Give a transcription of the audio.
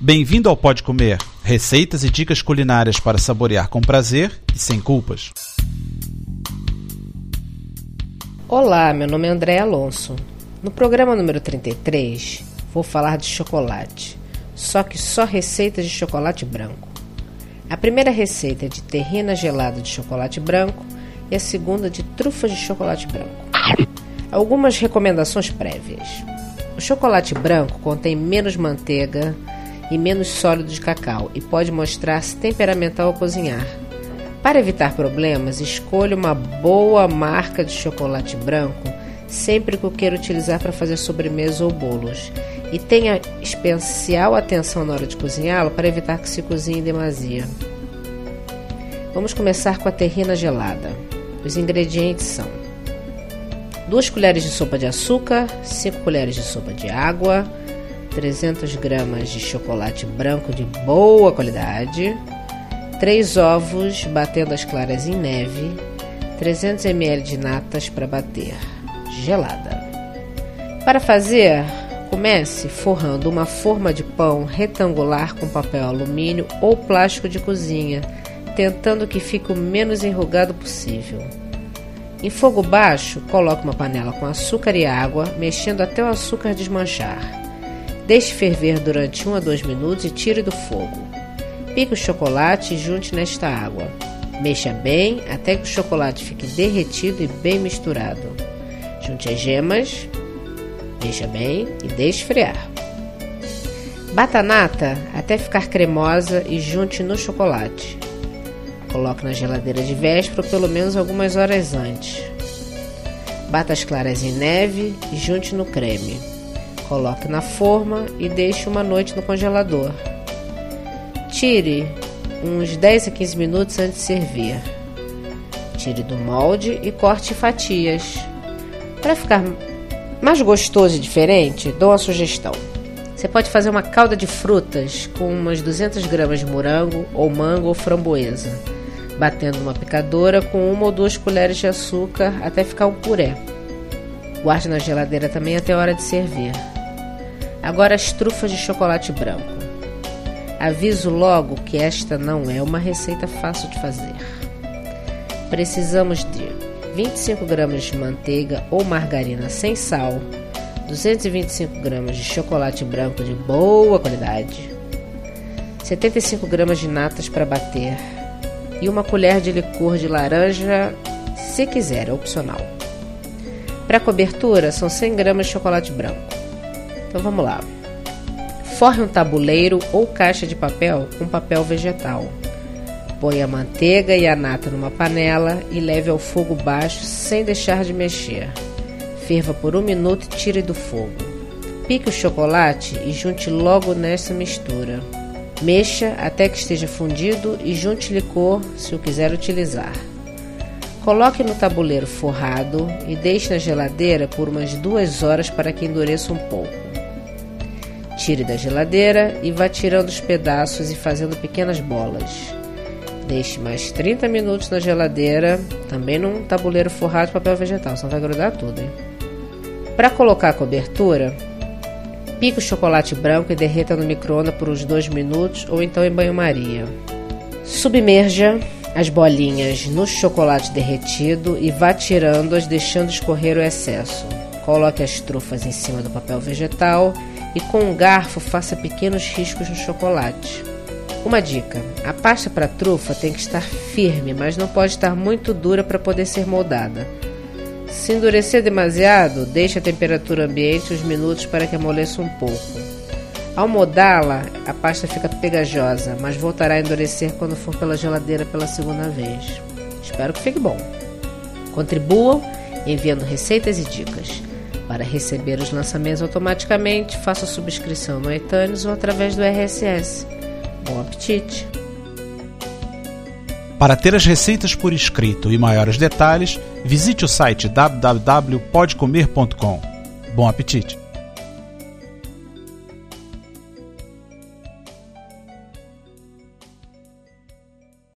Bem-vindo ao Pode Comer, receitas e dicas culinárias para saborear com prazer e sem culpas. Olá, meu nome é André Alonso. No programa número 33, vou falar de chocolate, só que só receitas de chocolate branco. A primeira receita é de terrina gelada de chocolate branco e a segunda de trufas de chocolate branco. Algumas recomendações prévias. O chocolate branco contém menos manteiga, e menos sólido de cacau e pode mostrar-se temperamental ao cozinhar. Para evitar problemas, escolha uma boa marca de chocolate branco sempre que o queira utilizar para fazer sobremesa ou bolos. E tenha especial atenção na hora de cozinhá-lo para evitar que se cozinhe em demasia. Vamos começar com a terrina gelada. Os ingredientes são 2 colheres de sopa de açúcar, 5 colheres de sopa de água, 300 gramas de chocolate branco de boa qualidade, 3 ovos batendo as claras em neve, 300 ml de natas para bater, gelada. Para fazer, comece forrando uma forma de pão retangular com papel alumínio ou plástico de cozinha, tentando que fique o menos enrugado possível. Em fogo baixo, coloque uma panela com açúcar e água, mexendo até o açúcar desmanchar. Deixe ferver durante 1 a 2 minutos e tire do fogo. Pique o chocolate e junte nesta água. Mexa bem até que o chocolate fique derretido e bem misturado. Junte as gemas, mexa bem e deixe esfriar. Bata a nata até ficar cremosa e junte no chocolate. Coloque na geladeira de véspera pelo menos algumas horas antes. Bata as claras em neve e junte no creme. Coloque na forma e deixe uma noite no congelador. Tire uns 10 a 15 minutos antes de servir. Tire do molde e corte fatias. Para ficar mais gostoso e diferente, dou uma sugestão. Você pode fazer uma calda de frutas com umas 200 gramas de morango ou mango ou framboesa, batendo numa picadora com uma ou duas colheres de açúcar até ficar um puré. Guarde na geladeira também até a hora de servir. Agora as trufas de chocolate branco. Aviso logo que esta não é uma receita fácil de fazer. Precisamos de 25 gramas de manteiga ou margarina sem sal, 225 gramas de chocolate branco de boa qualidade, 75 gramas de natas para bater e uma colher de licor de laranja, se quiser, é opcional. Para cobertura, são 100 gramas de chocolate branco. Então vamos lá. Forre um tabuleiro ou caixa de papel com papel vegetal. Põe a manteiga e a nata numa panela e leve ao fogo baixo sem deixar de mexer. Ferva por um minuto e tire do fogo. Pique o chocolate e junte logo nessa mistura. Mexa até que esteja fundido e junte licor se o quiser utilizar. Coloque no tabuleiro forrado e deixe na geladeira por umas duas horas para que endureça um pouco. Tire da geladeira e vá tirando os pedaços e fazendo pequenas bolas. Deixe mais 30 minutos na geladeira, também num tabuleiro forrado de papel vegetal, senão vai grudar tudo. Para colocar a cobertura, pique o chocolate branco e derreta no micro-ondas por uns 2 minutos ou então em banho-maria. Submerja as bolinhas no chocolate derretido e vá tirando-as, deixando escorrer o excesso. Coloque as trufas em cima do papel vegetal e com um garfo faça pequenos riscos no chocolate. Uma dica: a pasta para trufa tem que estar firme, mas não pode estar muito dura para poder ser moldada. Se endurecer demasiado, deixe a temperatura ambiente uns minutos para que amoleça um pouco. Ao modá-la, a pasta fica pegajosa, mas voltará a endurecer quando for pela geladeira pela segunda vez. Espero que fique bom. Contribuam enviando receitas e dicas. Para receber os lançamentos automaticamente, faça subscrição no iTunes ou através do RSS. Bom apetite! Para ter as receitas por escrito e maiores detalhes, visite o site www.podcomer.com. Bom apetite!